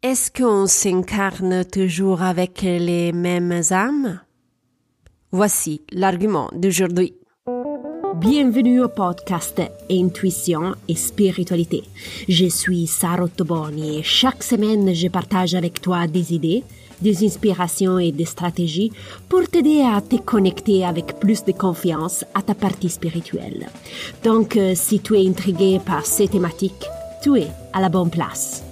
Est-ce qu'on s'incarne toujours avec les mêmes âmes? Voici l'argument d'aujourd'hui. Bienvenue au podcast Intuition et Spiritualité. Je suis Sarah Toboni et chaque semaine je partage avec toi des idées, des inspirations et des stratégies pour t'aider à te connecter avec plus de confiance à ta partie spirituelle. Donc, euh, si tu es intrigué par ces thématiques, tu es à la bonne place.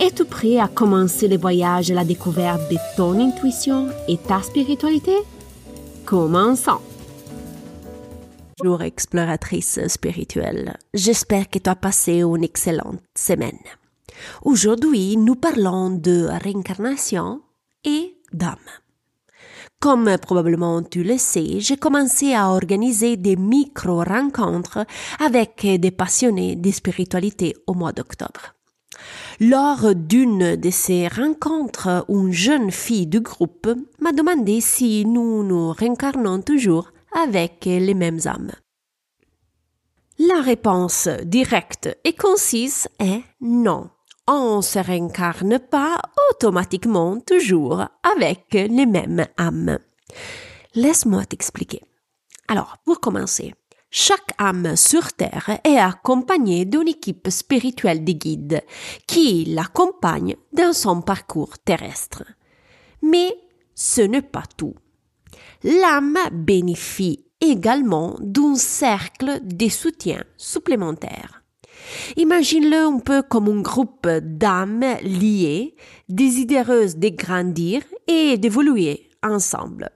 Es-tu prêt à commencer le voyage à la découverte de ton intuition et ta spiritualité? Commençons. Bonjour exploratrice spirituelle. J'espère que tu as passé une excellente semaine. Aujourd'hui, nous parlons de réincarnation et d'âme. Comme probablement tu le sais, j'ai commencé à organiser des micro-rencontres avec des passionnés de spiritualité au mois d'octobre. Lors d'une de ces rencontres, une jeune fille du groupe m'a demandé si nous nous réincarnons toujours avec les mêmes âmes. La réponse directe et concise est non. On se réincarne pas automatiquement toujours avec les mêmes âmes. Laisse-moi t'expliquer. Alors, pour commencer, chaque âme sur Terre est accompagnée d'une équipe spirituelle de guides qui l'accompagne dans son parcours terrestre. Mais ce n'est pas tout. L'âme bénéficie également d'un cercle de soutien supplémentaire. Imagine-le un peu comme un groupe d'âmes liées, désireuses de grandir et d'évoluer ensemble.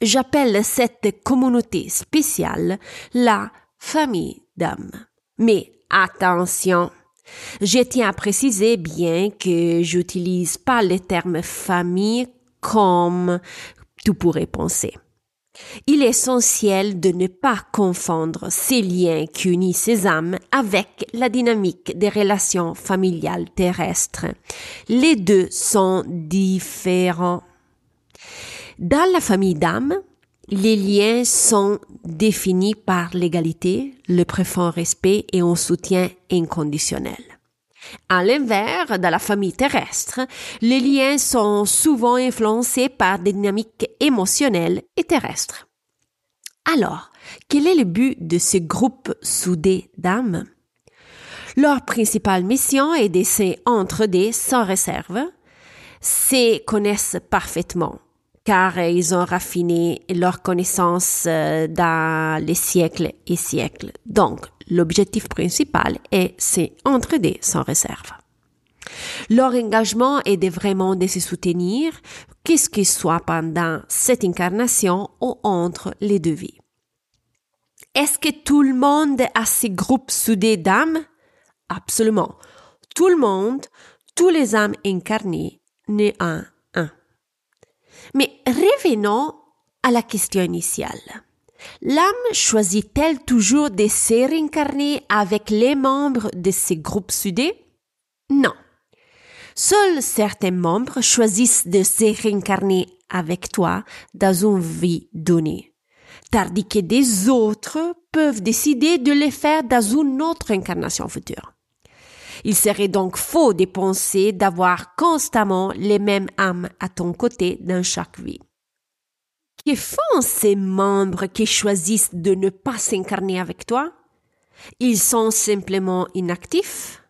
J'appelle cette communauté spéciale la famille d'âmes. Mais attention, je tiens à préciser bien que j'utilise pas le terme famille comme tu pourrais penser. Il est essentiel de ne pas confondre ces liens qui unissent ces âmes avec la dynamique des relations familiales terrestres. Les deux sont différents. Dans la famille d'âmes, les liens sont définis par l'égalité, le profond respect et un soutien inconditionnel. À l'inverse, dans la famille terrestre, les liens sont souvent influencés par des dynamiques émotionnelles et terrestres. Alors, quel est le but de ce groupe soudé d'âmes? Leur principale mission est d'essayer entre des sans réserve, se connaissent parfaitement car ils ont raffiné leur connaissance euh, dans les siècles et siècles. Donc, l'objectif principal est c'est sans réserve. Leur engagement est de vraiment de se soutenir, qu'est-ce qu'il soit pendant cette incarnation ou entre les deux vies. Est-ce que tout le monde a ces groupes soudés d'âmes? Absolument. Tout le monde, tous les âmes incarnées, n'est un mais revenons à la question initiale. L'âme choisit-elle toujours de se réincarner avec les membres de ces groupes soudés? Non. Seuls certains membres choisissent de se réincarner avec toi dans une vie donnée, tandis que des autres peuvent décider de le faire dans une autre incarnation future. Il serait donc faux de penser d'avoir constamment les mêmes âmes à ton côté dans chaque vie. Que font ces membres qui choisissent de ne pas s'incarner avec toi? Ils sont simplement inactifs?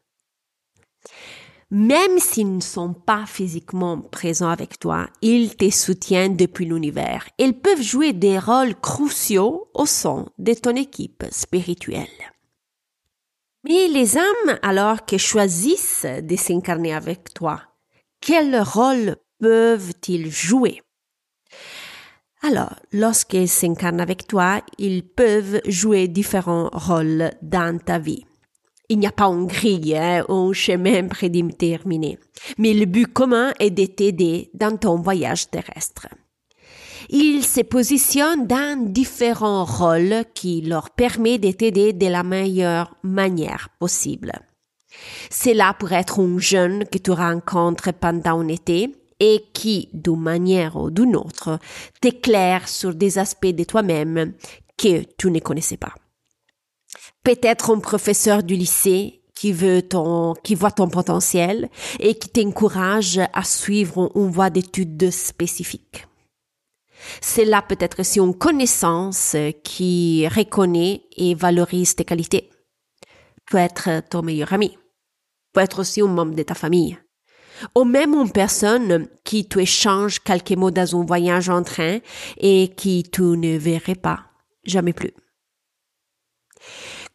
Même s'ils ne sont pas physiquement présents avec toi, ils te soutiennent depuis l'univers. Ils peuvent jouer des rôles cruciaux au sein de ton équipe spirituelle. Mais les âmes, alors que choisissent de s'incarner avec toi, quel rôle peuvent-ils jouer? Alors, lorsqu'ils s'incarnent avec toi, ils peuvent jouer différents rôles dans ta vie. Il n'y a pas une grille hein, un chemin prédéterminé, mais le but commun est de t'aider dans ton voyage terrestre. Ils se positionnent dans différents rôles qui leur permettent de t'aider de la meilleure manière possible. C'est là pour être un jeune que tu rencontres pendant un été et qui, d'une manière ou d'une autre, t'éclaire sur des aspects de toi-même que tu ne connaissais pas. Peut-être un professeur du lycée qui veut ton, qui voit ton potentiel et qui t'encourage à suivre une voie d'études spécifique. C'est là peut-être aussi une connaissance qui reconnaît et valorise tes qualités. Peut être ton meilleur ami. Peut être aussi un membre de ta famille. Ou même une personne qui tu échanges quelques mots dans un voyage en train et qui tu ne verrais pas jamais plus.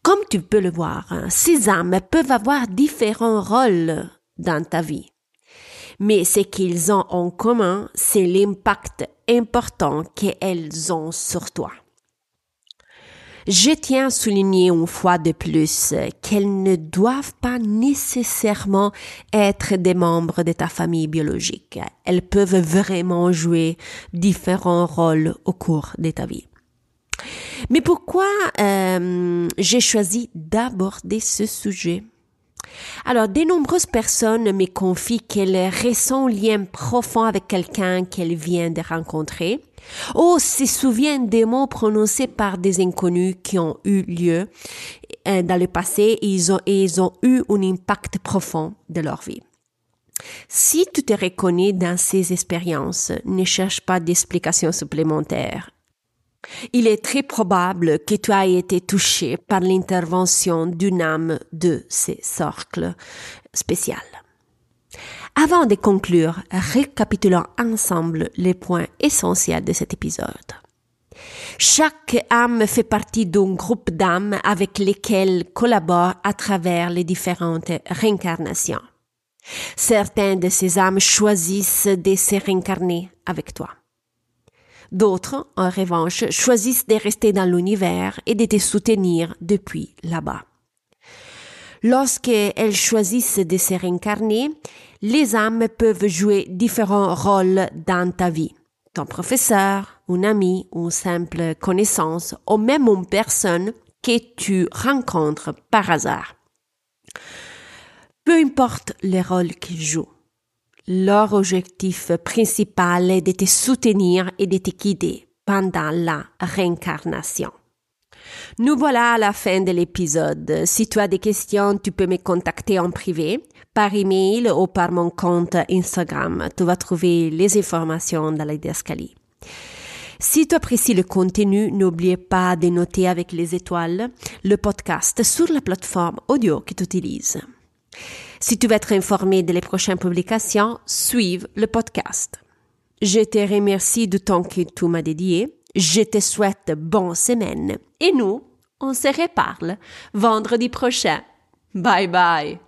Comme tu peux le voir, ces âmes peuvent avoir différents rôles dans ta vie. Mais ce qu'ils ont en commun, c'est l'impact important qu'elles ont sur toi. Je tiens à souligner une fois de plus qu'elles ne doivent pas nécessairement être des membres de ta famille biologique. Elles peuvent vraiment jouer différents rôles au cours de ta vie. Mais pourquoi euh, j'ai choisi d'aborder ce sujet? Alors, de nombreuses personnes me confient qu'elles ressentent un lien profond avec quelqu'un qu'elles viennent de rencontrer, ou se souviennent des mots prononcés par des inconnus qui ont eu lieu euh, dans le passé et ils ont, et ils ont eu un impact profond de leur vie. Si tu te reconnais dans ces expériences, ne cherche pas d'explications supplémentaires. Il est très probable que tu aies été touché par l'intervention d'une âme de ces cercles spéciaux. Avant de conclure, récapitulons ensemble les points essentiels de cet épisode. Chaque âme fait partie d'un groupe d'âmes avec lesquelles collabore à travers les différentes réincarnations. Certaines de ces âmes choisissent de se réincarner avec toi. D'autres, en revanche, choisissent de rester dans l'univers et de te soutenir depuis là-bas. Lorsqu'elles choisissent de se réincarner, les âmes peuvent jouer différents rôles dans ta vie. Ton professeur, un ami, une simple connaissance, ou même une personne que tu rencontres par hasard. Peu importe les rôles qu'ils jouent, leur objectif principal est de te soutenir et de te guider pendant la réincarnation. Nous voilà à la fin de l'épisode. Si tu as des questions, tu peux me contacter en privé, par email ou par mon compte Instagram. Tu vas trouver les informations dans la d'escalier. Si tu apprécies le contenu, n'oublie pas de noter avec les étoiles le podcast sur la plateforme audio que tu utilises. Si tu veux être informé des prochaines publications, suive le podcast. Je te remercie du temps que tu m'as dédié. Je te souhaite bonne semaine. Et nous, on se reparle vendredi prochain. Bye bye.